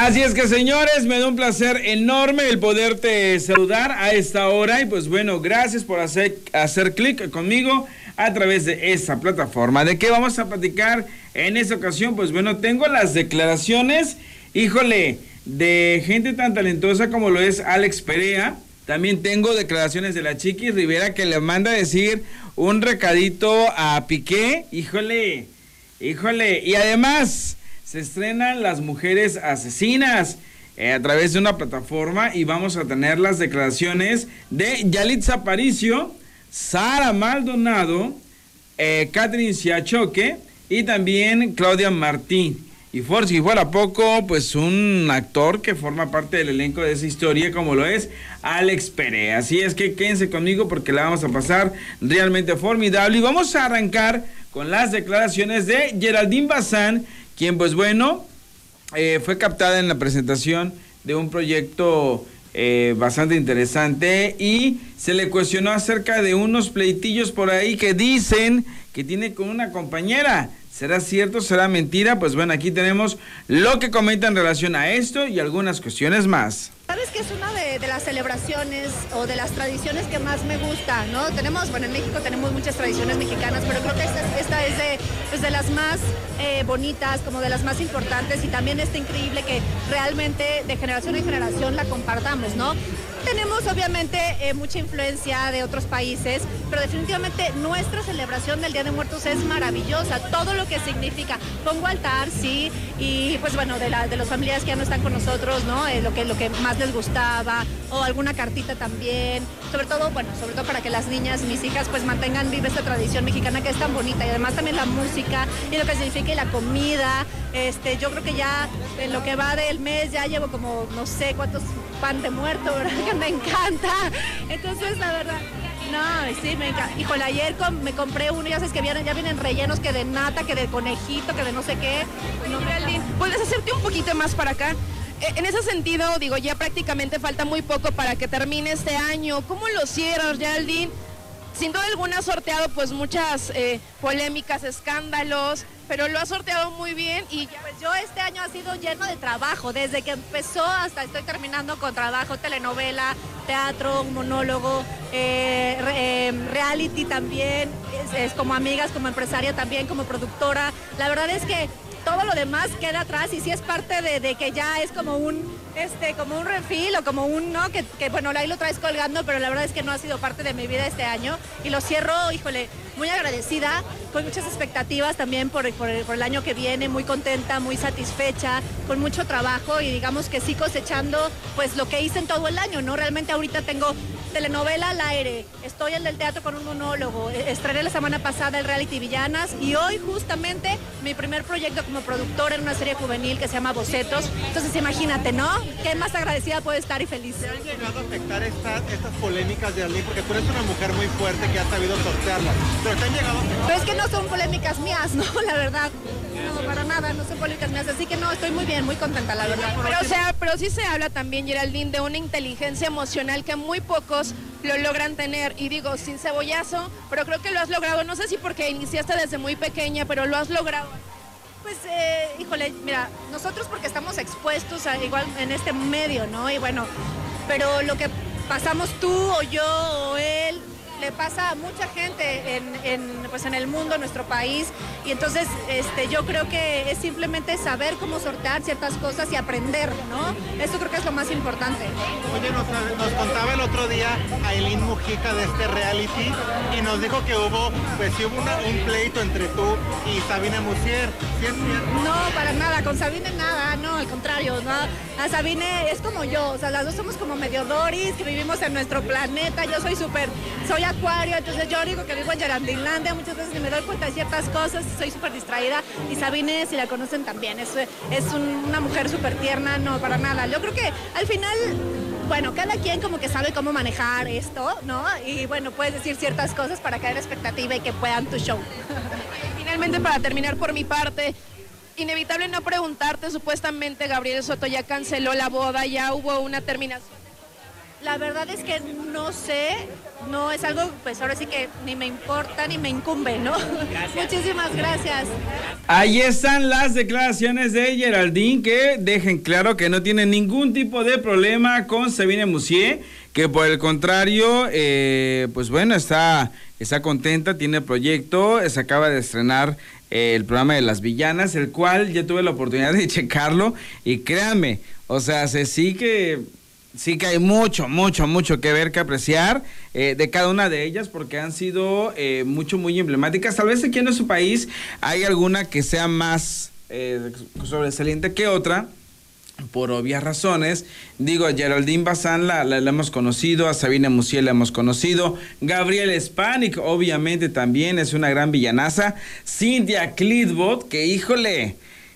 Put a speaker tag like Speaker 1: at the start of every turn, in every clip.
Speaker 1: Así es que señores, me da un placer enorme el poderte saludar a esta hora y pues bueno, gracias por hacer, hacer clic conmigo a través de esta plataforma. ¿De qué vamos a platicar en esta ocasión? Pues bueno, tengo las declaraciones, híjole, de gente tan talentosa como lo es Alex Perea. También tengo declaraciones de la Chiqui Rivera que le manda a decir un recadito a Piqué. Híjole, híjole. Y además se estrenan Las Mujeres Asesinas eh, a través de una plataforma y vamos a tener las declaraciones de Yalitza Aparicio, Sara Maldonado, eh, Catherine Siachoque y también Claudia Martín. Y por si fuera poco, pues un actor que forma parte del elenco de esa historia, como lo es Alex Perea. Así es que quédense conmigo porque la vamos a pasar realmente formidable. Y vamos a arrancar con las declaraciones de Geraldine Bazán, quien pues bueno, eh, fue captada en la presentación de un proyecto eh, bastante interesante y se le cuestionó acerca de unos pleitillos por ahí que dicen que tiene con una compañera. ¿Será cierto? ¿Será mentira? Pues bueno, aquí tenemos lo que comenta en relación a esto y algunas cuestiones más.
Speaker 2: ¿Sabes que es una de, las celebraciones o de las tradiciones que más me gusta, ¿no? Tenemos, bueno, en México tenemos muchas tradiciones mexicanas, pero creo que esta, es, de, pues, de, las más eh, bonitas, como de las más importantes y también está increíble que realmente de generación en generación la compartamos, ¿no? Tenemos obviamente eh, mucha influencia de otros países, pero definitivamente nuestra celebración del Día de Muertos es maravillosa, todo lo que significa. Pongo altar, sí, y pues bueno, de, la, de los familiares que ya no están con nosotros, ¿no? Eh, lo, que, lo que más les gustaba, o alguna cartita también, sobre todo, bueno, sobre todo para que las niñas, mis hijas, pues mantengan viva esta tradición mexicana que es tan bonita, y además también la música, y lo que significa la comida, este, yo creo que ya en lo que va del mes ya llevo como no sé cuántos pan de muerto. Que me encanta. Entonces, la verdad, no, sí, me encanta. Híjole, ayer me compré uno, ya sabes que vienen, ya vienen rellenos que de nata, que de conejito, que de no sé qué.
Speaker 3: No, ¿puedes hacerte un poquito más para acá? E, en ese sentido, digo, ya prácticamente falta muy poco para que termine este año. ¿Cómo lo cierras, Geraldine? Sin duda alguna ha sorteado pues muchas eh, polémicas, escándalos, pero lo ha sorteado muy bien y
Speaker 2: Pues yo este año ha sido lleno de trabajo, desde que empezó hasta estoy terminando con trabajo, telenovela, teatro, monólogo, eh, eh, reality también, es, como amigas, como empresaria también, como productora. La verdad es que todo lo demás queda atrás y sí es parte de, que ya es como un este como un refil o como un no que, que, bueno ahí lo traes colgando pero la verdad es que no ha sido parte de mi vida este año y lo cierro híjole muy agradecida con muchas expectativas también por, por, el año que viene muy contenta muy satisfecha con mucho trabajo y digamos que sí cosechando pues lo que hice en todo el año no realmente ahorita tengo telenovela al aire, estoy en el teatro con un monólogo, e-, estrené la semana pasada el reality Villanas y hoy justamente mi primer proyecto como productora en una serie juvenil que se llama Bocetos. Entonces imagínate, ¿no? Qué más agradecida puedo estar y feliz.
Speaker 4: ¿Te han llegado a afectar estas polémicas de Arlene? Porque tú eres una mujer muy fuerte que ha sabido sortearlas, pero te han llegado a afectar.
Speaker 2: Pero es que no son polémicas mías, ¿no? La verdad. No, para nada, no son polémicas mías. Así que no, estoy muy bien, muy contenta, la verdad.
Speaker 3: Pero, o sea, pero sí se habla también, Geraldine, de una inteligencia emocional que muy pocos lo logran tener. Y digo, sin cebollazo, pero creo que lo has logrado. No sé si porque iniciaste desde muy pequeña, pero lo has logrado.
Speaker 2: Pues, eh, híjole, mira, nosotros porque estamos expuestos a, igual en este medio, ¿no? Y bueno, pero lo que pasamos tú o yo o él, le pasa a mucha gente en, pues en el mundo, en nuestro país. Y entonces este, yo creo que es simplemente saber cómo sortear ciertas cosas y aprender, ¿no? Eso creo que es lo más importante.
Speaker 4: Oye, nos, contaba el otro día Aileen Mujica de este reality y nos dijo que hubo, pues sí hubo un pleito entre tú y Sabine Musier. ¿Sí es cierto?
Speaker 2: No, nada, con Sabine nada, no, al contrario, ¿no? A Sabine es como yo, o sea, las dos somos como medio Doris, que vivimos en nuestro planeta, yo soy súper, soy acuario, entonces yo digo que vivo en Yarandinlandia, muchas veces me doy cuenta de ciertas cosas, soy súper distraída y Sabine, si la conocen también, es, es una mujer súper tierna, no, para nada. Yo creo que al final bueno, cada quien como que sabe cómo manejar esto, ¿no? Y bueno, puedes decir ciertas cosas para caer expectativa y que puedan tu show.
Speaker 3: Finalmente, para terminar por mi parte, inevitable no preguntarte, supuestamente Gabriel Soto ya canceló la boda, ya hubo una terminación.
Speaker 2: La verdad es que no sé, no es algo, pues ahora sí que ni me importa ni me incumbe, ¿no? Muchísimas gracias.
Speaker 1: Ahí están las declaraciones de Geraldine que dejen claro que no tiene ningún tipo de problema con Sabine Musier, que por el contrario, eh, pues bueno, está, está contenta, tiene proyecto, se acaba de estrenar eh, el programa de las villanas, el cual ya tuve la oportunidad de checarlo y créanme, o sea, se sí que sí que hay mucho, mucho, mucho que ver, que apreciar eh, de cada una de ellas porque han sido eh, mucho, muy emblemáticas. Tal vez aquí en nuestro país hay alguna que sea más eh, sobresaliente que otra. Por obvias razones, digo, a Geraldine Bazán la, la, hemos conocido, a Sabina Musiel la hemos conocido, Gabriel Spanik, obviamente también es una gran villanaza, Cynthia Clitbot, que híjole,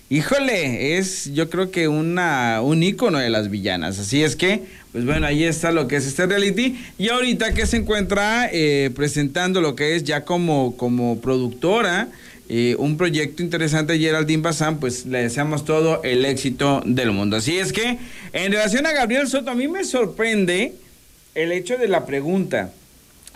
Speaker 1: híjole, es yo creo que una, un ícono de las villanas. Así es que, pues bueno, ahí está lo que es este reality. Y ahorita que se encuentra eh, presentando lo que es ya como, como productora, un proyecto interesante Geraldine Bazán, pues le deseamos todo el éxito del mundo. Así es que, en relación a Gabriel Soto, a mí me sorprende el hecho de la pregunta.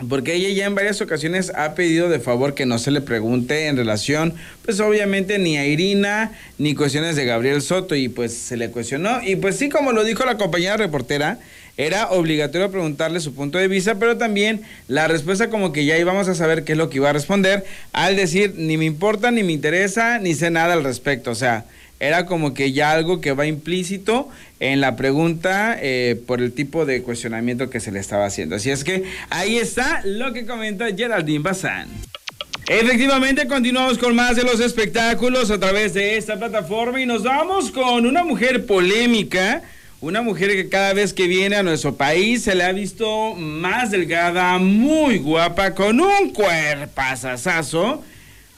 Speaker 1: Porque ella ya en varias ocasiones ha pedido de favor que no se le pregunte en relación, pues obviamente ni a Irina, ni cuestiones de Gabriel Soto, y pues se le cuestionó. Y pues sí, como lo dijo la compañera reportera, era obligatorio preguntarle su punto de vista, pero también la respuesta como que ya íbamos a saber qué es lo que iba a responder, al decir, ni me importa, ni me interesa, ni sé nada al respecto. O sea, era como que ya algo que va implícito en la pregunta eh, por el tipo de cuestionamiento que se le estaba haciendo. Así es que ahí está lo que comenta Geraldine Bazán. Efectivamente, continuamos con más de los espectáculos a través de esta plataforma y nos vamos con una mujer polémica, una mujer que cada vez que viene a nuestro país se le ha visto más delgada, muy guapa, con un cuerpazazazo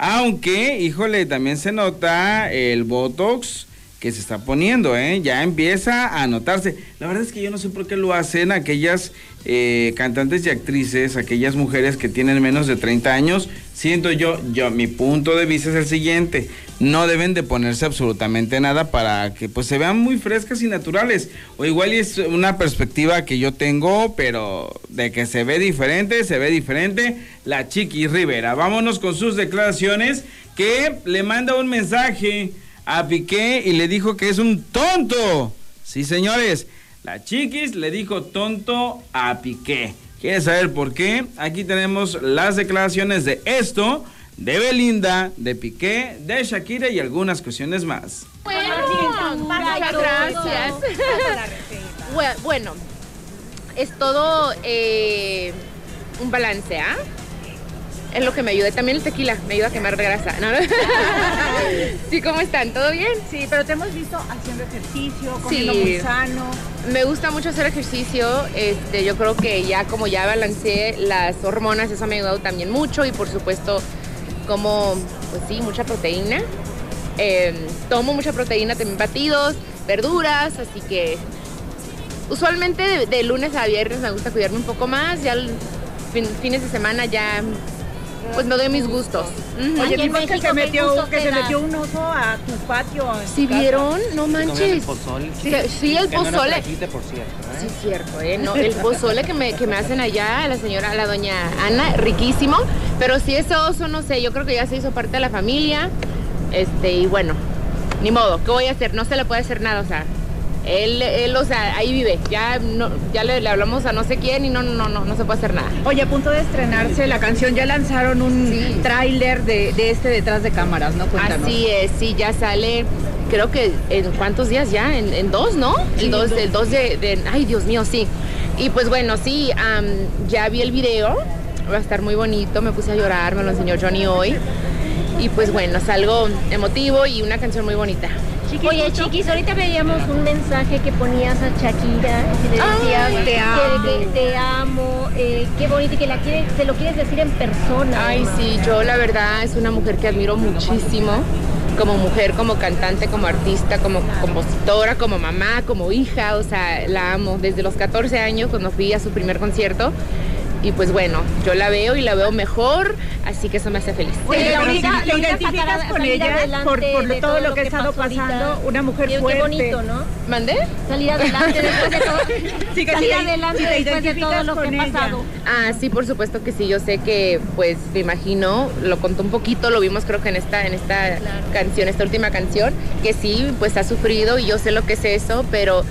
Speaker 1: aunque, híjole, también se nota el Botox que se está poniendo, ¿eh? Ya empieza a notarse. La verdad es que yo no sé por qué lo hacen aquellas eh, cantantes y actrices, aquellas mujeres que tienen menos de 30 años. Siento yo, yo, mi punto de vista es el siguiente. No deben de ponerse absolutamente nada para que pues se vean muy frescas y naturales. O igual es una perspectiva que yo tengo, pero de que se ve diferente, se ve diferente. La Chiqui Rivera. Vámonos con sus declaraciones que le manda un mensaje a Piqué y le dijo que es un tonto. Sí, señores, la chiquis le dijo tonto a Piqué. ¿Quieres saber por qué? Aquí tenemos las declaraciones de esto, de Belinda, de Piqué, de Shakira y algunas cuestiones más.
Speaker 5: Bueno, muchas gracias. bueno, es todo eh, un balance, ¿ah? Es lo que me ayuda. También el tequila me ayuda a quemar grasa. ¿no? sí, ¿cómo están? ¿Todo bien?
Speaker 6: Sí, pero te hemos visto haciendo ejercicio, comiendo muy sano.
Speaker 5: Me gusta mucho hacer ejercicio. Este, yo creo que ya como ya balanceé las hormonas, eso me ha ayudado también mucho. Y por supuesto, como, pues sí, mucha proteína. Em, tomo mucha proteína, también batidos, verduras, así que usualmente de, lunes a viernes me gusta cuidarme un poco más. Ya fines de semana ya pues me doy mis gustos.
Speaker 6: Oye, vimos que se metió, que se metió un oso a tu patio.
Speaker 5: ¿Sí vieron? No manches.
Speaker 7: El pozole?
Speaker 5: Sí, sí, el
Speaker 7: que
Speaker 5: pozole.
Speaker 7: No trajiste, por cierto, ¿eh?
Speaker 5: Sí, cierto, ¿eh? No, el pozole que me, que me hacen allá, la señora, la doña Ana, riquísimo. Pero sí, ese oso, no sé, yo creo que ya se hizo parte de la familia. Este, y bueno, ni modo, ¿qué voy a hacer? No se le puede hacer nada, o sea, él, él, o sea, ahí vive. Ya no, ya le, hablamos a no sé quién y no, no, no, no se puede hacer nada.
Speaker 6: Oye, a punto de estrenarse la canción, ya lanzaron un tráiler de, este detrás de cámaras, ¿no?
Speaker 5: Cuéntanos. Así es, sí, ya sale, creo que en cuántos días ya, en, dos, ¿no? el dos, el dos de, ay Dios mío, sí. Y pues bueno, sí, ya vi el video, va a estar muy bonito, me puse a llorar, me lo enseñó Johnny hoy. Y pues bueno, es algo emotivo y una canción muy bonita.
Speaker 8: Oye, chiquis, ahorita veíamos un mensaje que ponías a Shakira y le decías
Speaker 5: te amo,
Speaker 8: que, te amo eh, qué bonito y que la quieres, te lo quieres decir en persona.
Speaker 5: Ay, sí, yo la verdad es una mujer que admiro muchísimo como mujer, como cantante, como artista, como compositora, como mamá, como hija, o sea, la amo. Desde los 14 años, cuando fui a su primer concierto, y pues bueno, yo la veo y la veo mejor, así que eso me hace feliz.
Speaker 6: Oye,
Speaker 8: Sí,
Speaker 6: Laurita,
Speaker 8: ahorita-
Speaker 6: ¿te identificas con ella
Speaker 8: adelante
Speaker 6: por, todo lo que ha estado
Speaker 8: ahorita?
Speaker 6: pasando? Una mujer
Speaker 8: Qué-
Speaker 6: fuerte.
Speaker 8: Qué bonito, ¿no?
Speaker 5: ¿Mandé?
Speaker 8: Salir adelante después de todo.
Speaker 6: Sí, que
Speaker 8: salir
Speaker 6: sí,
Speaker 8: adelante
Speaker 6: sí te
Speaker 8: después de todo lo que ha pasado.
Speaker 5: Ah, sí, por supuesto que sí. Yo sé que, pues, me imagino, lo contó un poquito, lo vimos creo que en esta, en esta canción, esta última canción, que sí, pues ha sufrido y yo sé lo que es eso, pero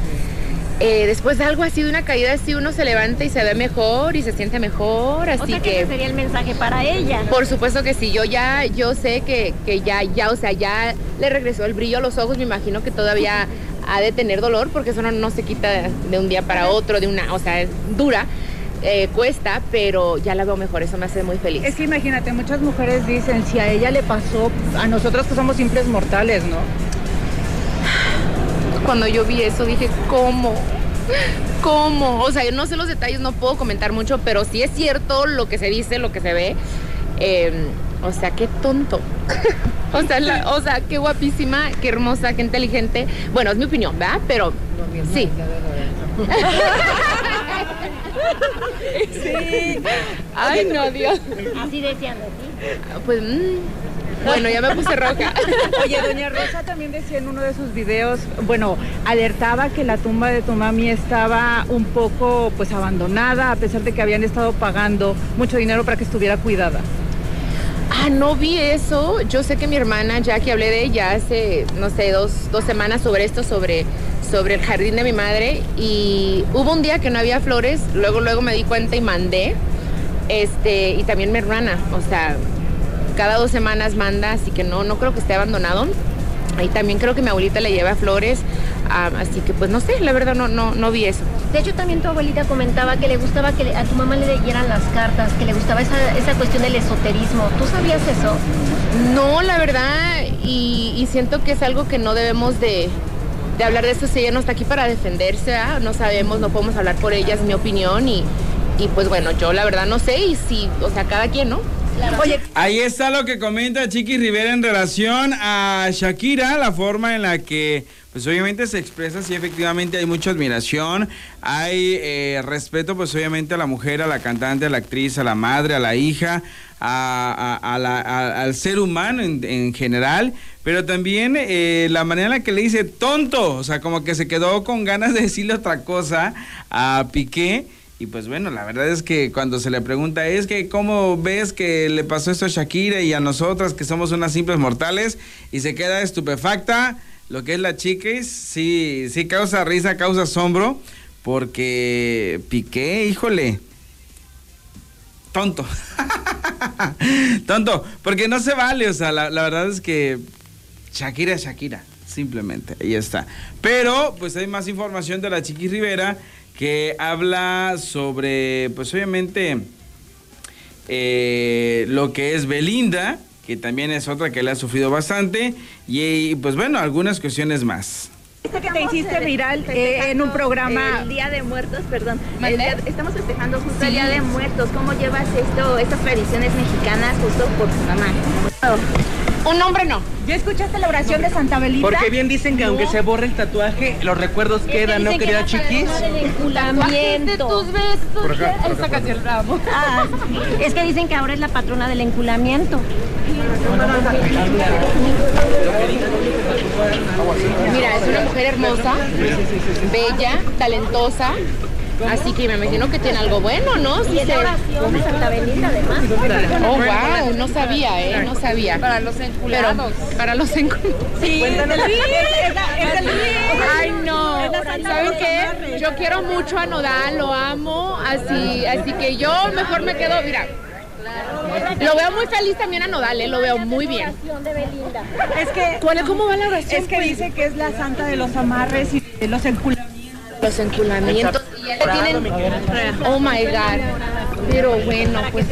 Speaker 5: eh, después de algo así, de una caída así, uno se levanta y se ve mejor y se siente mejor,
Speaker 8: O
Speaker 5: así
Speaker 8: sea que
Speaker 5: que...
Speaker 8: ese sería el mensaje para ella.
Speaker 5: Por supuesto que sí, yo ya, yo sé que, que ya, ya, o sea, ya le regresó el brillo a los ojos, me imagino que todavía ha de tener dolor, porque eso no, no se quita de un día para otro, de una, o sea, es dura, eh, cuesta, pero ya la veo mejor, eso me hace muy feliz.
Speaker 6: Es que imagínate, muchas mujeres dicen, si a ella le pasó, a nosotros que somos simples mortales, ¿no?
Speaker 5: Cuando yo vi eso dije, ¿cómo? ¿Cómo? O sea, yo no sé los detalles, no puedo comentar mucho, pero sí es cierto lo que se dice, lo que se ve. Eh, o sea, qué tonto. o, sea, la- o sea, qué guapísima, qué hermosa, qué inteligente. Bueno, es mi opinión, ¿verdad? Pero sí. sí. Ay, no, Dios.
Speaker 8: Así decían de ti.
Speaker 5: Pues, mm, bueno, ya me puse roja.
Speaker 6: Oye, doña Rosa también decía en uno de sus videos, bueno, alertaba que la tumba de tu mami estaba un poco pues abandonada, a pesar de que habían estado pagando mucho dinero para que estuviera cuidada.
Speaker 5: Ah, no vi eso. Yo sé que mi hermana Jackie hablé de ella hace, no sé, dos, dos semanas sobre esto, sobre, sobre el jardín de mi madre. Y hubo un día que no había flores, luego, luego me di cuenta y mandé. Este, y también mi hermana, o sea, cada dos semanas manda, así que no, no creo que esté abandonado. Y también creo que mi abuelita le lleva flores, ah, así que pues no sé, la verdad no, no, no vi eso.
Speaker 8: De hecho, también tu abuelita comentaba que le gustaba que a tu mamá le leyeran las cartas, que le gustaba esa, esa cuestión del esoterismo. ¿Tú sabías eso?
Speaker 5: No, la verdad, y, y siento que es algo que no debemos de, de hablar de esto si ella no está aquí para defenderse, ¿ah? no sabemos, no podemos hablar por ella, es mi opinión, y, y pues bueno, yo la verdad no sé, y si, o sea, cada quien, ¿no?
Speaker 6: Oye,
Speaker 1: Ahí está lo que comenta Chiqui Rivera en relación a Shakira, la forma en la que, pues obviamente se expresa, sí, efectivamente hay mucha admiración, hay eh, respeto, pues obviamente a la mujer, a la cantante, a la actriz, a la madre, a la hija, a, a- a la- a- al ser humano en, en general, pero también eh, la manera en la que le dice tonto, o sea, como que se quedó con ganas de decirle otra cosa a Piqué. Y pues bueno, la verdad es que cuando se le pregunta es que cómo ves que le pasó esto a Shakira y a nosotras que somos unas simples mortales y se queda estupefacta, lo que es la chiquis, sí, sí causa risa, causa asombro, porque Piqué, híjole, tonto. tonto, porque no se vale, o sea, la, la verdad es que Shakira es Shakira, simplemente, ahí está. Pero, pues hay más información de la Chiqui Rivera que habla sobre, pues obviamente, eh, lo que es Belinda, que también es otra que le ha sufrido bastante, y, pues bueno, algunas cuestiones más.
Speaker 6: Viste que te hiciste viral eh, en un programa.
Speaker 7: El Día de Muertos, perdón.
Speaker 5: ¿Mande?
Speaker 7: El día- estamos festejando justo el Día de Muertos. ¿Cómo llevas esto, estas tradiciones mexicanas justo por tu mamá?
Speaker 5: Un nombre no.
Speaker 6: ¿Ya escuchaste la oración de Santa Belita?
Speaker 9: Porque bien dicen que aunque se borre el tatuaje, los recuerdos quedan, ¿no, querida chiquis?
Speaker 8: del enculamiento.
Speaker 5: Esta canción la amo.
Speaker 8: Ah, es que dicen que ahora es la patrona del enculamiento.
Speaker 5: Mira, es una mujer hermosa, bella, talentosa, así que me imagino que tiene algo bueno, ¿no? Sí
Speaker 8: Y es
Speaker 5: se-
Speaker 8: la oración de Santa Belita, además.
Speaker 5: Oh, wow, no sabía, ¿eh? No sabía. Para los enculados. para los enculados.
Speaker 6: Sí, es la- es la-
Speaker 5: Ay, no. ¿Saben qué? Yo quiero mucho a Nodal, lo amo, así, así que yo mejor me quedo, mira. Lo veo muy feliz también a Nodal, ¿eh? lo veo muy bien.
Speaker 8: Oración de Belinda.
Speaker 6: Es que,
Speaker 5: ¿Cuál, ¿Cómo va la oración?
Speaker 6: es que dice que es la santa de los amarres y de los enculamientos.
Speaker 5: Los enculamientos. Oh my God. Pero bueno, pues.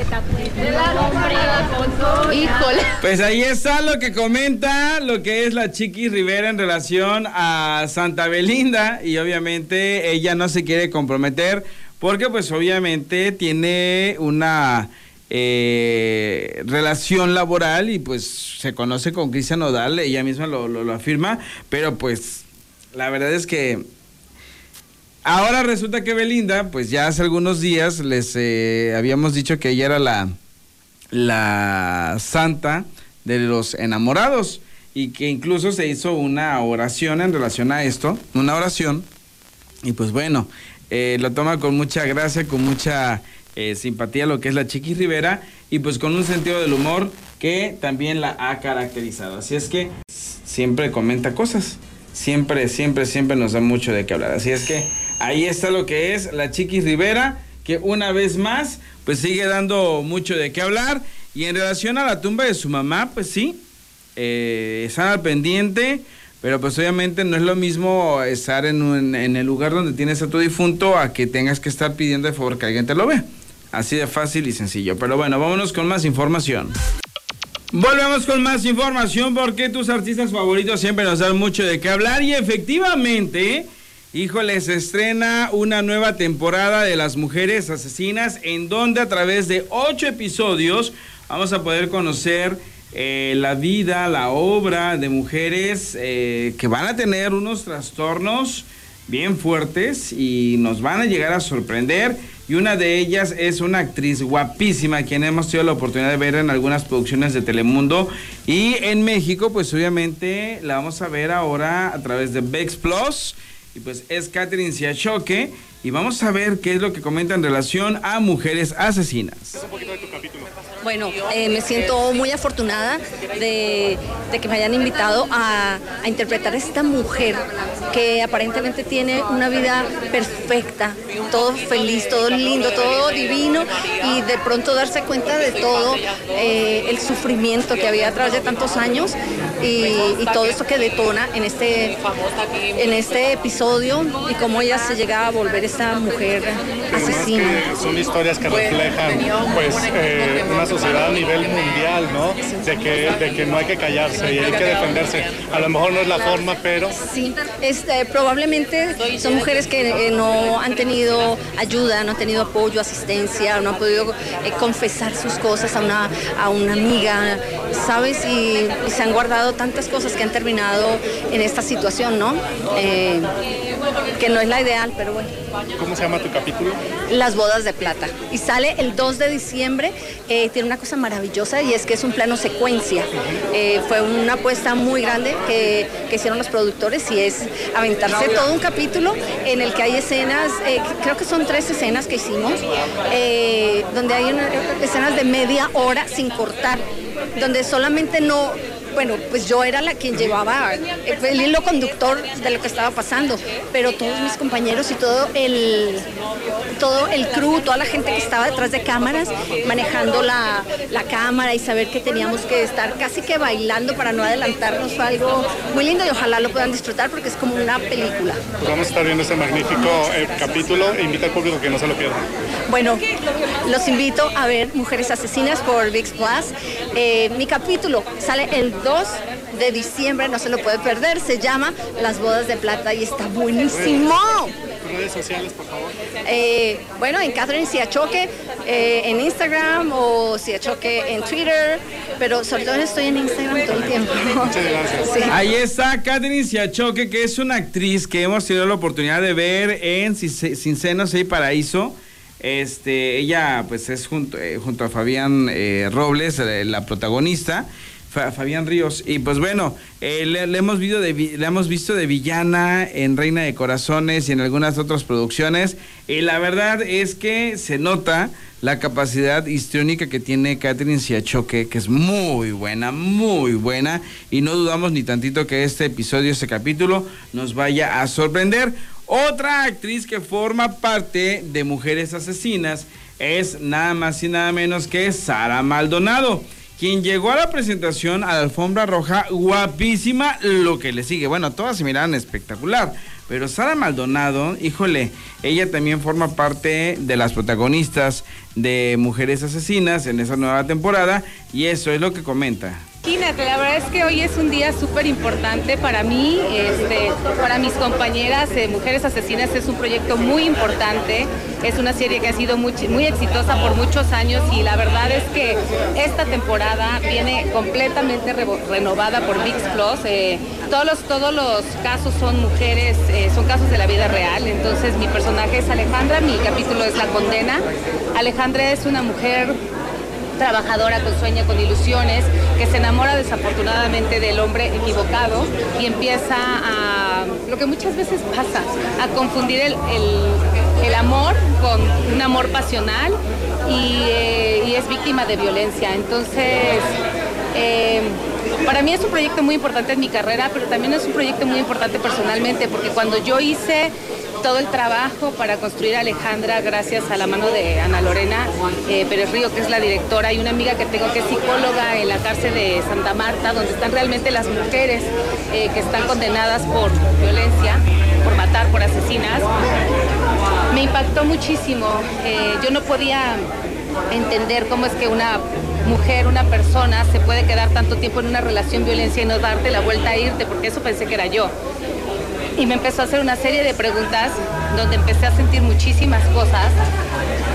Speaker 5: Híjole.
Speaker 1: Pues ahí está lo que comenta lo que es la Chiqui Rivera en relación a Santa Belinda y obviamente ella no se quiere comprometer porque pues obviamente tiene una eh, relación laboral y pues se conoce con Cristian Nodal, ella misma lo- lo afirma, pero pues la verdad es que Ahora resulta que Belinda, pues ya hace algunos días les eh, habíamos dicho que ella era la, la santa de los enamorados y que incluso se hizo una oración en relación a esto, una oración, y pues bueno, eh, lo toma con mucha gracia, con mucha eh, simpatía lo que es la Chiqui Rivera y pues con un sentido del humor que también la ha caracterizado. Así es que siempre comenta cosas, siempre, siempre, siempre nos da mucho de qué hablar. Así es que ahí está lo que es la Chiqui Rivera, que una vez más pues sigue dando mucho de qué hablar. Y en relación a la tumba de su mamá, pues sí, eh, están al pendiente, pero pues obviamente no es lo mismo estar en, en el lugar donde tienes a tu difunto a que tengas que estar pidiendo de favor que alguien te lo vea. Así de fácil y sencillo. Pero bueno, vámonos con más información. Volvemos con más información porque tus artistas favoritos siempre nos dan mucho de qué hablar y efectivamente, híjole, se estrena una nueva temporada de Las Mujeres Asesinas en donde a través de ocho episodios vamos a poder conocer eh, la vida, la obra de mujeres eh, que van a tener unos trastornos bien fuertes y nos van a llegar a sorprender. Y una de ellas es una actriz guapísima, quien hemos tenido la oportunidad de ver en algunas producciones de Telemundo. Y en México, pues obviamente la vamos a ver ahora a través de Vex Plus. Y pues es Catherine Siachoque. Y vamos a ver qué es lo que comenta en relación a mujeres asesinas.
Speaker 10: Bueno, eh, me siento muy afortunada de, de que me hayan invitado a, a interpretar a esta mujer que aparentemente tiene una vida perfecta, todo feliz, todo lindo, todo divino y de pronto darse cuenta de todo eh, el sufrimiento que había a través de tantos años y, y todo esto que detona en este, en este episodio y cómo ella se llega a volver esta mujer asesina.
Speaker 11: Que son historias que reflejan pues eh, una sociedad a nivel mundial, ¿no? De que, de que no hay que callarse y hay que defenderse. A lo mejor no es la forma, pero
Speaker 10: Sí, este, probablemente son mujeres que eh, no han tenido ayuda, no han tenido apoyo, asistencia, no han podido eh, confesar sus cosas a una, a una amiga, ¿sabes? Y, y se han guardado tantas cosas que han terminado en esta situación, ¿no? Eh, que no es la ideal, pero bueno.
Speaker 11: ¿cómo se llama tu capítulo?
Speaker 10: Las bodas de plata. Y sale el 2 de diciembre. Eh, tiene una cosa maravillosa y es que es un plano secuencia. Eh, fue una apuesta muy grande que, que hicieron los productores y es aventarse todo un capítulo en el que hay escenas, eh, creo que son tres escenas que hicimos, donde hay una- escenas de media hora sin cortar, donde solamente no bueno, pues yo era la quien llevaba eh, el hilo conductor de lo que estaba pasando, pero todos mis compañeros y todo el, todo el crew, toda la gente que estaba detrás de cámaras, manejando la, la cámara y saber que teníamos que estar casi que bailando para no adelantarnos fue algo muy lindo y ojalá lo puedan disfrutar porque es como una película.
Speaker 11: Pues vamos a estar viendo este magnífico eh, capítulo e invita al público que no se lo pierda.
Speaker 10: Bueno, los invito a ver Mujeres Asesinas por VIX Plus. Eh, mi capítulo sale el 2 de diciembre, no se lo puede perder. Se llama Las Bodas de Plata y está buenísimo.
Speaker 11: Redes sociales, por favor.
Speaker 10: Eh, bueno, en Catherine Siachoque eh, en Instagram o Siachoque en Twitter, pero sobre todo estoy en Instagram todo el tiempo.
Speaker 11: Muchas gracias.
Speaker 10: Sí.
Speaker 1: Ahí está Catherine Siachoque, que es una actriz que hemos tenido la oportunidad de ver en Sin Sin Senos y Paraíso. Este, ella pues es junto, eh, junto a Fabián eh, Robles, eh, la protagonista. Fa- Fabián Ríos. Y pues bueno, eh, le, le hemos visto de, le hemos visto de villana en Reina de Corazones y en algunas otras producciones. Y la verdad es que se nota la capacidad histriónica que tiene Catherine Siachoque, que es muy buena, muy buena. Y no dudamos ni tantito que este episodio, este capítulo, nos vaya a sorprender. Otra actriz que forma parte de Mujeres Asesinas es nada más y nada menos que Sara Maldonado quien llegó a la presentación a la alfombra roja guapísima, lo que le sigue. Bueno, todas se miran espectacular, pero Sara Maldonado, híjole, ella también forma parte de las protagonistas de Mujeres Asesinas en esa nueva temporada y eso es lo que comenta.
Speaker 12: Imagínate, la verdad es que hoy es un día súper importante para mí, este, para mis compañeras, eh, Mujeres Asesinas es un proyecto muy importante, es una serie que ha sido muy, exitosa por muchos años y la verdad es que esta temporada viene completamente renovada por VIX Plus. eh, todos, los, todos los casos son mujeres, eh, son casos de la vida real, entonces mi personaje es Alejandra, mi capítulo es La Condena. Alejandra es una mujer trabajadora con sueño, con ilusiones, que se enamora desafortunadamente del hombre equivocado y empieza a, lo que muchas veces pasa, a confundir el, el- amor con un amor pasional y, eh, es víctima de violencia. Entonces, eh, para mí es un proyecto muy importante en mi carrera, pero también es un proyecto muy importante personalmente, porque cuando yo hice todo el trabajo para construir Alejandra gracias a la mano de Ana Lorena eh, Pérez Río, que es la directora, y una amiga que tengo que es psicóloga en la cárcel de Santa Marta, donde están realmente las mujeres eh, que están condenadas por violencia, por matar, por asesinas. Me impactó muchísimo. Eh, yo no podía entender cómo es que una mujer, una persona se puede quedar tanto tiempo en una relación violencia y no darte la vuelta a irte, porque eso pensé que era yo. Y me empezó a hacer una serie de preguntas donde empecé a sentir muchísimas cosas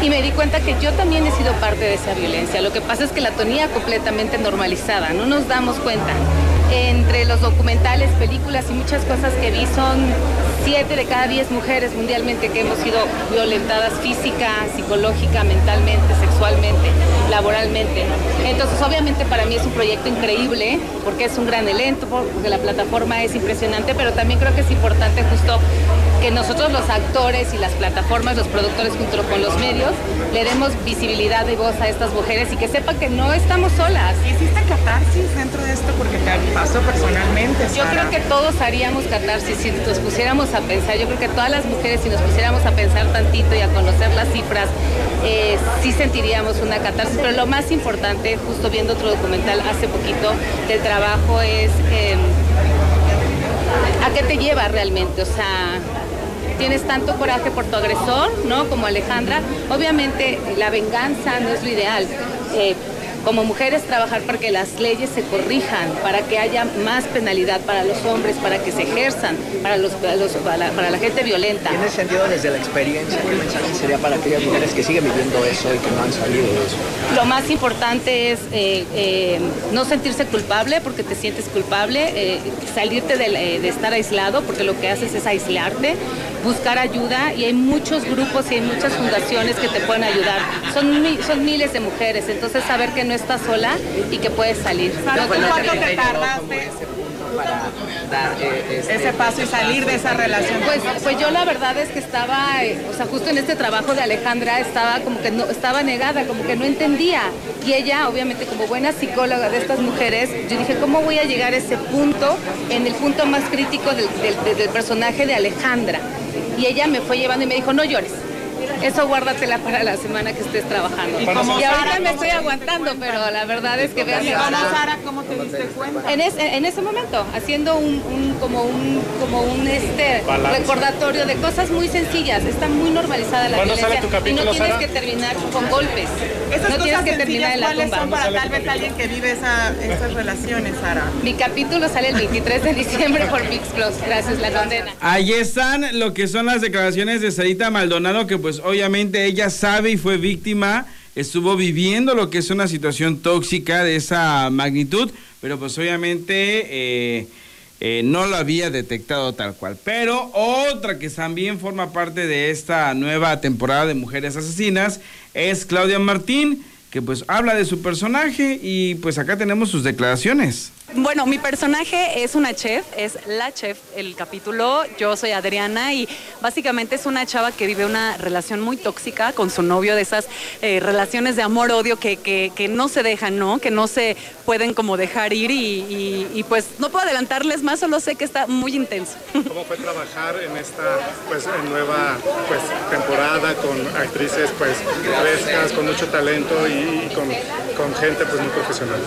Speaker 12: y me di cuenta que yo también he sido parte de esa violencia. Lo que pasa es que la tenía completamente normalizada, no nos damos cuenta. Entre los documentales, películas y muchas cosas que vi son siete de cada diez mujeres mundialmente que hemos sido violentadas física, psicológica, mentalmente, sexualmente, laboralmente. Entonces, obviamente para mí es un proyecto increíble porque es un gran elenco, porque la plataforma es impresionante, pero también creo que es importante justo que nosotros los actores y las plataformas, los productores junto con los medios, le demos visibilidad y voz a estas mujeres y que sepan que no estamos solas.
Speaker 13: ¿Hiciste catarsis dentro de esto? Porque te pasó personalmente.
Speaker 12: Yo creo que todos haríamos catarsis si nos pusiéramos a pensar. Yo creo que todas las mujeres, si nos pusiéramos a pensar tantito y a conocer las cifras, eh, sí sentiríamos una catarsis. Pero lo más importante, justo viendo otro documental hace poquito del trabajo, es eh, a qué te lleva realmente. O sea, tienes tanto coraje por tu agresor, ¿no? Como Alejandra. Obviamente la venganza no es lo ideal. Eh, como mujeres trabajar para que las leyes se corrijan, para que haya más penalidad para los hombres, para que se ejerzan, para, los, para, los- para la, para la gente violenta.
Speaker 14: ¿Tiene sentido desde la experiencia? ¿Qué mensaje sería para aquellas mujeres que siguen viviendo eso y que no han salido de eso?
Speaker 12: Lo más importante es eh, eh, no sentirse culpable porque te sientes culpable, eh, salirte del, eh, de, estar aislado porque lo que haces es aislarte, buscar ayuda y hay muchos grupos y hay muchas fundaciones que te pueden ayudar. Son, son miles de mujeres, entonces saber que no estás sola y que puedes salir. No
Speaker 13: ¿tú
Speaker 12: te-
Speaker 13: cuánto te tardaste
Speaker 14: Dar, eh, este-
Speaker 13: ese paso y salir de esa relación?
Speaker 12: Pues, pues yo la verdad es que estaba, eh, o sea, justo en este trabajo de Alejandra estaba como que no, estaba negada, como que no entendía. Y ella, obviamente, como buena psicóloga de estas mujeres, yo dije, ¿cómo voy a llegar a ese punto, en el punto más crítico del, del- del personaje de Alejandra? Y ella me fue llevando y me dijo, no llores. Eso guárdatela para la semana que estés trabajando.
Speaker 13: Y
Speaker 12: Y,
Speaker 13: como
Speaker 12: ahorita
Speaker 13: Sara,
Speaker 12: me
Speaker 13: ¿cómo
Speaker 12: estoy aguantando, pero la verdad es que vean
Speaker 13: ¿Y cómo, Sara, cómo te diste cuenta?
Speaker 12: en, es- en ese momento, haciendo un, un- como un, como un este
Speaker 13: Balance.
Speaker 12: recordatorio de cosas muy sencillas. Está muy normalizada la
Speaker 13: ¿Cuándo
Speaker 12: violencia
Speaker 13: sale tu capítulo,
Speaker 12: y no tienes
Speaker 13: Sara?
Speaker 12: que terminar con golpes.
Speaker 13: Esas
Speaker 12: no tienes
Speaker 13: cosas
Speaker 12: que terminar en la
Speaker 13: ¿cuáles
Speaker 12: tumba.
Speaker 13: son para tal vez alguien que vive esa, esas relaciones, Sara?
Speaker 12: Mi capítulo sale el 23 de diciembre por VIX Plus. Gracias, la condena.
Speaker 1: Ahí están lo que son las declaraciones de Sarita Maldonado, que pues obviamente ella sabe y fue víctima, estuvo viviendo lo que es una situación tóxica de esa magnitud, pero pues obviamente eh, eh, no lo había detectado tal cual. Pero otra que también forma parte de esta nueva temporada de Mujeres Asesinas es Claudia Martín, que pues habla de su personaje y pues acá tenemos sus declaraciones.
Speaker 15: Bueno, mi personaje es una chef, es la chef el capítulo. Yo soy Adriana y básicamente es una chava que vive una relación muy tóxica con su novio, de esas eh, relaciones de amor-odio que, que- que no se dejan, ¿no? Que no se pueden como dejar ir y, y- y, pues no puedo adelantarles más, solo sé que está muy intenso.
Speaker 11: ¿Cómo fue trabajar en esta pues, nueva pues, temporada con actrices pues, frescas, con mucho talento y, y con, con gente pues, muy profesional?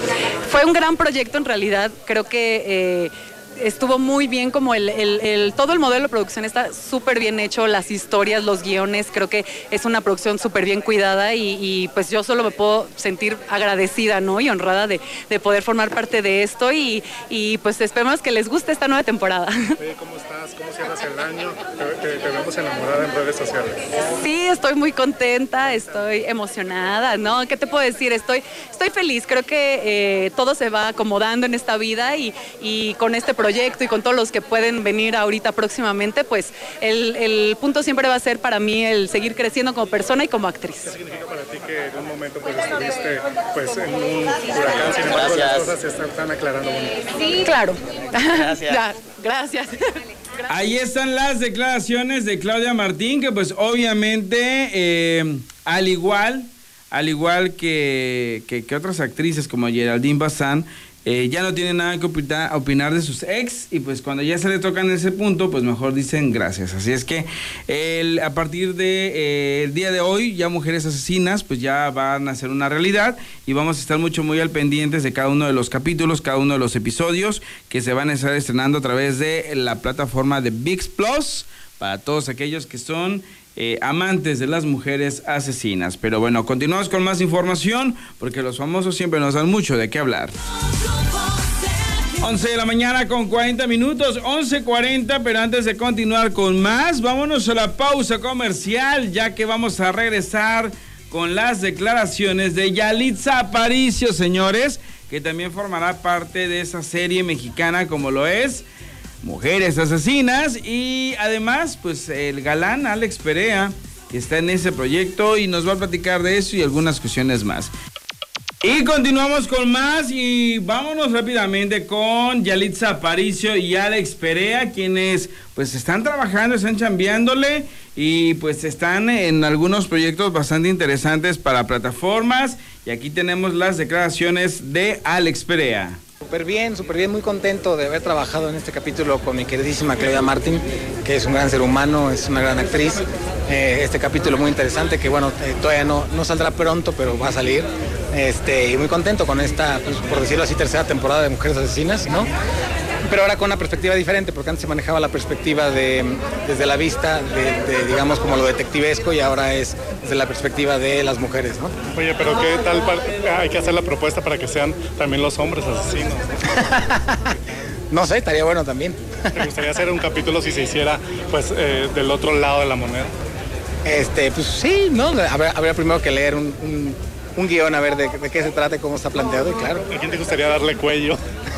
Speaker 15: Fue un gran proyecto en realidad, creo que eh, estuvo muy bien como el, el- el- todo el modelo de producción está súper bien hecho, las historias, los guiones, creo que es una producción súper bien cuidada y, y, pues yo solo me puedo sentir agradecida, ¿no? Y honrada de, de poder formar parte de esto y, y, pues esperemos que les guste esta nueva temporada.
Speaker 11: Oye, ¿cómo estás? ¿Cómo cierras el año? Te, te- te vemos enamorada en redes sociales.
Speaker 15: Sí, estoy muy contenta, estoy emocionada, ¿no? ¿Qué te puedo decir? Estoy, estoy feliz, creo que eh, todo se va acomodando en esta vida y, y con este proyecto y con todos los que pueden venir ahorita próximamente, pues el, el punto siempre va a ser para mí el seguir creciendo como persona y como actriz.
Speaker 11: ¿Qué significa para ti que en un momento pues estuviste pues en un huracán, sin embargo las cosas se están, están aclarando bonito?
Speaker 15: Sí, claro.
Speaker 1: Gracias.
Speaker 15: Ya, gracias.
Speaker 1: Ahí están las declaraciones de Claudia Martín, que pues obviamente, eh, al igual, al igual que, que, que otras actrices como Geraldine Bazán, eh, ya no tienen nada que opinar, de sus ex y pues cuando ya se le tocan ese punto, pues mejor dicen gracias. Así es que el- a partir de, eh, día de hoy, ya Mujeres Asesinas, pues ya van a ser una realidad y vamos a estar mucho, muy al pendientes de cada uno de los capítulos, cada uno de los episodios que se van a estar estrenando a través de la plataforma de VIX Plus para todos aquellos que son eh, amantes de las mujeres asesinas. Pero bueno, continuamos con más información porque los famosos siempre nos dan mucho de qué hablar. 11 de la mañana con 40 minutos, 11.40, pero antes de continuar con más, vámonos a la pausa comercial, ya que vamos a regresar con las declaraciones de Yalitza Aparicio, señores, que también formará parte de esa serie mexicana como lo es Mujeres Asesinas, y además, pues el galán Alex Perea, que está en ese proyecto y nos va a platicar de eso y algunas cuestiones más. Y continuamos con más y vámonos rápidamente con Yalitza Aparicio y Alex Perea, quienes pues están trabajando, están chambeándole y pues están en algunos proyectos bastante interesantes para plataformas. Y aquí tenemos las declaraciones de Alex Perea.
Speaker 16: Súper bien, súper bien, muy contento de haber trabajado en este capítulo con mi queridísima Claudia Martín, que es un gran ser humano, es una gran actriz. Eh, este capítulo muy interesante que bueno, eh, todavía no, no saldrá pronto, pero va a salir. Este, y muy contento con esta, pues, por decirlo así, tercera temporada de Mujeres Asesinas, ¿no? Pero ahora con una perspectiva diferente, porque antes se manejaba la perspectiva de, desde la vista, de, de, digamos, como lo detectivesco, y ahora es desde la perspectiva de las mujeres, ¿no?
Speaker 11: Oye, pero ¿qué tal? Hay que hacer la propuesta para que sean también los hombres asesinos.
Speaker 16: No sé, estaría bueno también.
Speaker 11: ¿Te gustaría hacer un capítulo si se hiciera pues eh, del otro lado de la moneda?
Speaker 16: Este, pues sí, ¿no? Habría, habría primero que leer un, un- un guion a ver de, de qué se trata y cómo está planteado, y claro.
Speaker 11: ¿A quién te gustaría darle cuello?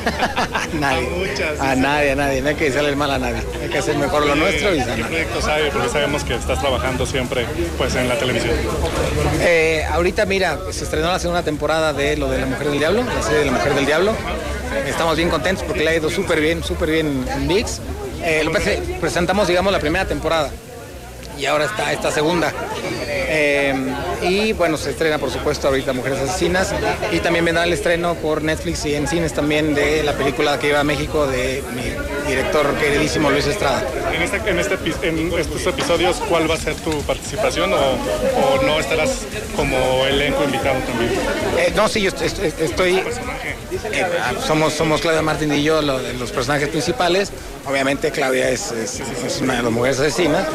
Speaker 16: A nadie.
Speaker 11: muchas,
Speaker 16: A
Speaker 11: sí,
Speaker 16: nadie, a nadie. No hay que desearle el mal a nadie. Hay que hacer mejor lo nuestro y
Speaker 11: ¿Qué
Speaker 16: sanar.
Speaker 11: Porque sabemos que estás trabajando siempre pues en la televisión.
Speaker 16: Eh, ahorita, mira, se estrenó la segunda temporada de lo de La Mujer del Diablo, la serie de La Mujer del Diablo. Estamos bien contentos porque le ha ido súper bien, súper bien en VIX. Eh, lo que presentamos, digamos, la primera temporada y ahora está esta segunda. Eh, y bueno, se estrena por supuesto ahorita Mujeres Asesinas y también vendrá el estreno por Netflix y en cines también de la película que iba a México de mi director queridísimo Luis Estrada.
Speaker 11: En, este, en, este, en estos episodios, ¿cuál va a ser tu participación o, o no estarás como elenco invitado también?
Speaker 16: Eh, no, sí, yo est- est- estoy. eh, ah, somos, somos Claudia Martín y yo lo- los personajes principales. Obviamente Claudia es, es- es una de las mujeres asesinas.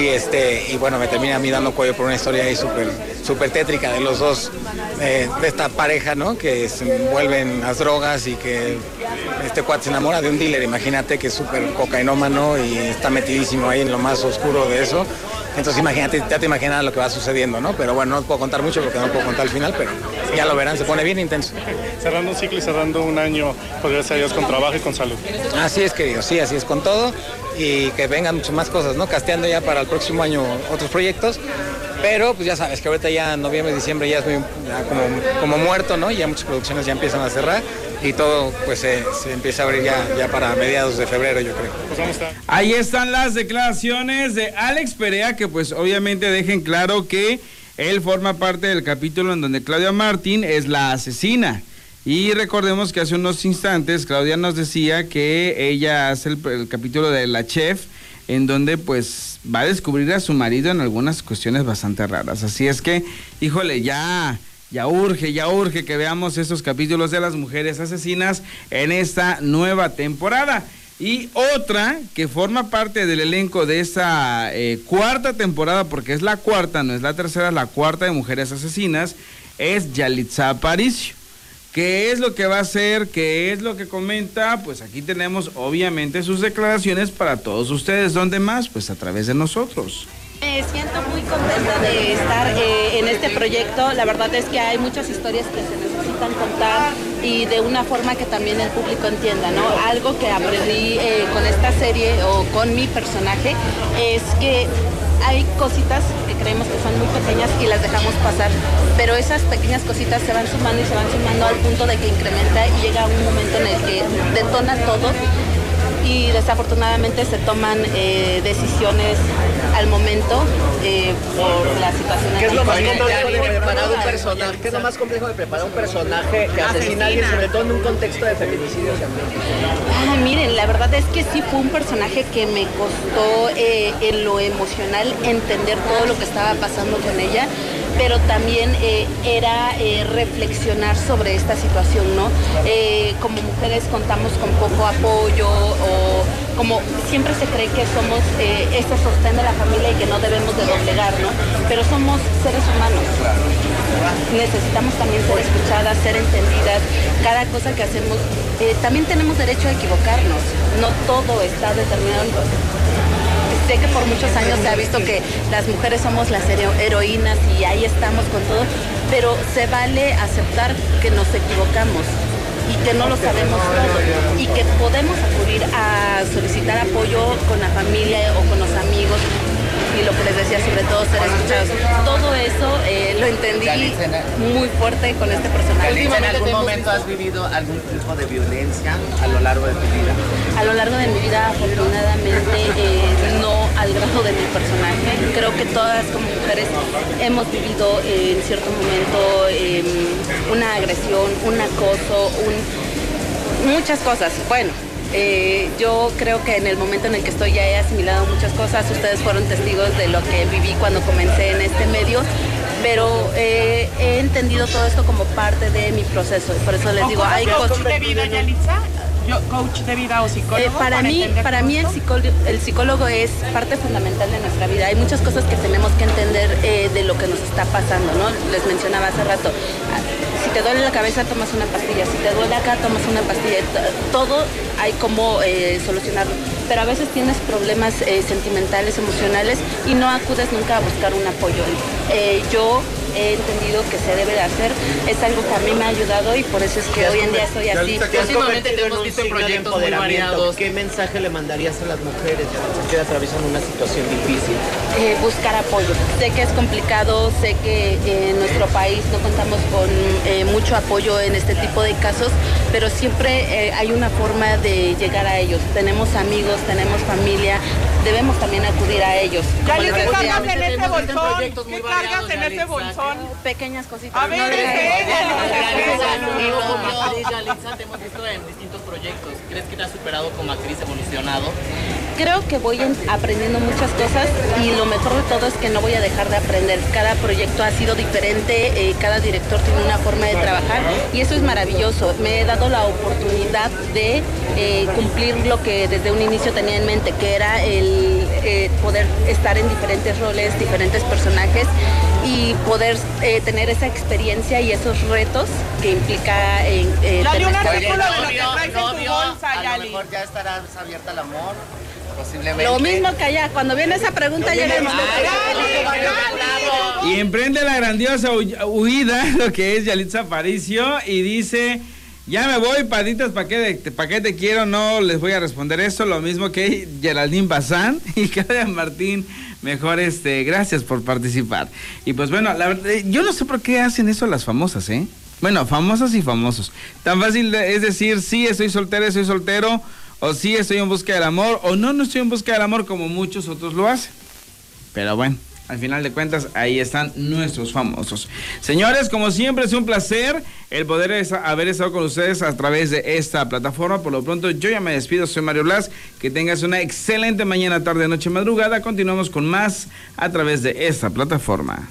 Speaker 16: Y este, y bueno, me termina a mí dando cuello por una historia ahí súper súper tétrica de los dos, eh, de esta pareja, ¿no? Que se envuelven las drogas y que este cuate se enamora de un dealer, imagínate que es súper cocainómano y está metidísimo ahí en lo más oscuro de eso. Entonces imagínate, ya te imaginas lo que va sucediendo, ¿no? Pero bueno, no puedo contar mucho porque no puedo contar el final, pero ya lo verán, se pone bien intenso.
Speaker 11: Cerrando un ciclo y cerrando un año, pues gracias a Dios, con trabajo y con salud.
Speaker 16: Así es, querido, sí, así es con todo y que vengan muchas más cosas, ¿no? Casteando ya para el próximo año otros proyectos, pero pues ya sabes que ahorita ya noviembre, diciembre ya es muy, ya como, como muerto, ¿no? Ya muchas producciones ya empiezan a cerrar y todo pues se, se empieza a abrir ya, ya para mediados de febrero, yo creo.
Speaker 11: Pues vamos a estar.
Speaker 1: Ahí están las declaraciones de Alex Perea, que pues obviamente dejen claro que él forma parte del capítulo en donde Claudia Martín es la asesina. Y recordemos que hace unos instantes Claudia nos decía que ella hace el, el capítulo de la chef, en donde pues va a descubrir a su marido en algunas cuestiones bastante raras. Así es que, híjole, ya, ya urge, ya urge que veamos esos capítulos de las mujeres asesinas en esta nueva temporada. Y otra que forma parte del elenco de esta eh, cuarta temporada, porque es la cuarta, no es la tercera, es la cuarta de Mujeres Asesinas, es Yalitza Aparicio. ¿Qué es lo que va a hacer? ¿Qué es lo que comenta? Pues aquí tenemos obviamente sus declaraciones para todos ustedes. ¿Dónde más? Pues a través de nosotros.
Speaker 17: Me siento muy contenta de estar eh, en este proyecto. La verdad es que hay muchas historias que se necesitan contar y de una forma que también el público entienda, ¿no? Algo que aprendí eh, con esta serie o con mi personaje es que hay cositas que creemos que son muy pequeñas y las dejamos pasar, pero esas pequeñas cositas se van sumando y se van sumando al punto de que incrementa y llega un momento en el que detona todo y desafortunadamente se toman eh, decisiones al momento eh, por la situación
Speaker 14: ¿Qué es lo más complejo de preparar un personaje? ¿Qué es lo más complejo de preparar un personaje que asesina a alguien, sobre todo en un contexto de feminicidios?
Speaker 17: Ah, miren, la verdad es que sí fue un personaje que me costó eh, en lo emocional entender todo lo que estaba pasando con ella, pero también eh, era eh, reflexionar sobre esta situación, ¿no? Eh, como mujeres contamos con poco apoyo o como siempre se cree que somos este sostén de la familia y que no debemos de doblegar, ¿no? Pero somos seres humanos. Necesitamos también ser escuchadas, ser entendidas. Cada cosa que hacemos, también tenemos derecho a equivocarnos. No todo está determinado. Sé que por muchos años se ha visto que las mujeres somos las hero- heroínas y ahí estamos con todo, pero se vale aceptar que nos equivocamos y que no lo sabemos todo y que podemos acudir a solicitar apoyo con la familia o con los amigos y lo que les decía sobre todo ser escuchados. Todo eso eh, lo entendí muy fuerte con este personaje.
Speaker 18: ¿En algún momento has vivido algún tipo de violencia a lo largo de tu vida?
Speaker 17: A lo largo de mi vida, afortunadamente, eh, no al grado de mi personaje. Creo que todas como mujeres hemos vivido eh, en cierto momento eh, una agresión, un acoso, un, muchas cosas. Bueno. Eh, yo creo que en el momento en el que estoy ya he asimilado muchas cosas. Ustedes fueron testigos de lo que viví cuando comencé en este medio, pero eh, he entendido todo esto como parte de mi proceso. Por eso les digo, hay
Speaker 13: coach
Speaker 17: cosas
Speaker 13: de vida, Yalitza? Yo, coach de vida o psicólogo.
Speaker 17: eh, para mí, para mí el psicólogo, el psicólogo es parte fundamental de nuestra vida. Hay muchas cosas que tenemos que entender eh, de lo que nos está pasando, ¿no? Les mencionaba hace rato. Te duele la cabeza, tomas una pastilla. Si te duele acá, tomas una pastilla. Todo hay como eh, solucionarlo. Pero a veces tienes problemas eh, sentimentales, emocionales y no acudes nunca a buscar un apoyo. Eh, yo he entendido que se debe de hacer. Es algo que a mí me ha ayudado y por eso es que hoy en día soy así.
Speaker 14: Últimamente te hemos visto en
Speaker 18: proyectos muy variados.
Speaker 14: ¿Qué mensaje le mandarías a las mujeres que atraviesan una situación difícil?
Speaker 17: eh, buscar apoyo. Sé que es complicado, sé que eh, en nuestro país no contamos con eh, mucho apoyo en este tipo de casos, pero siempre eh, hay una forma de llegar a ellos. Tenemos amigos, tenemos familia, debemos también acudir a ellos.
Speaker 13: Ya les
Speaker 17: decía,
Speaker 13: cargas en ese bolsón. ¿Qué cargas en ese bolsón?
Speaker 17: Pequeñas cositas.
Speaker 13: A ver,
Speaker 17: No
Speaker 18: Yalitza, te hemos visto en distintos proyectos. ¿Crees que te has superado como actriz, evolucionado?
Speaker 17: Creo que voy en- aprendiendo muchas cosas y lo mejor de todo es que no voy a dejar de aprender. Cada proyecto ha sido diferente, eh, cada director tiene una forma de trabajar y eso es maravilloso. Me he dado la oportunidad de eh, cumplir lo que desde un inicio tenía en mente, que era el eh, poder estar en diferentes roles, diferentes personajes y poder eh, tener esa experiencia y esos retos que implica eh,
Speaker 13: de lo que traes en tu
Speaker 18: novio,
Speaker 13: bolsa,
Speaker 18: a lo mejor ya estarás abierta al amor, posiblemente.
Speaker 17: Lo mismo que allá, cuando viene esa pregunta ya
Speaker 18: mismo.
Speaker 1: Y emprende la grandiosa hu- huida, lo que es Yalitza Aparicio, y dice, ya me voy, paditas, ¿para qué, pa' qué te quiero? No les voy a responder eso, lo mismo que Geraldine Bazán y Claudia Martín. Mejor, este, gracias por participar. Y pues bueno, la verdad, eh, yo no sé por qué hacen eso las famosas, ¿eh? Bueno, famosas y famosos. Tan fácil de- es decir, sí, estoy soltera, estoy soltero, o sí, estoy en busca del amor, o no, no estoy en busca del amor como muchos otros lo hacen. Pero bueno, al final de cuentas, ahí están nuestros famosos. Señores, como siempre, es un placer el poder haber estado con ustedes a través de esta plataforma. Por lo pronto, yo ya me despido. Soy Mario Blas. Que tengas una excelente mañana, tarde, noche, madrugada. Continuamos con más a través de esta plataforma.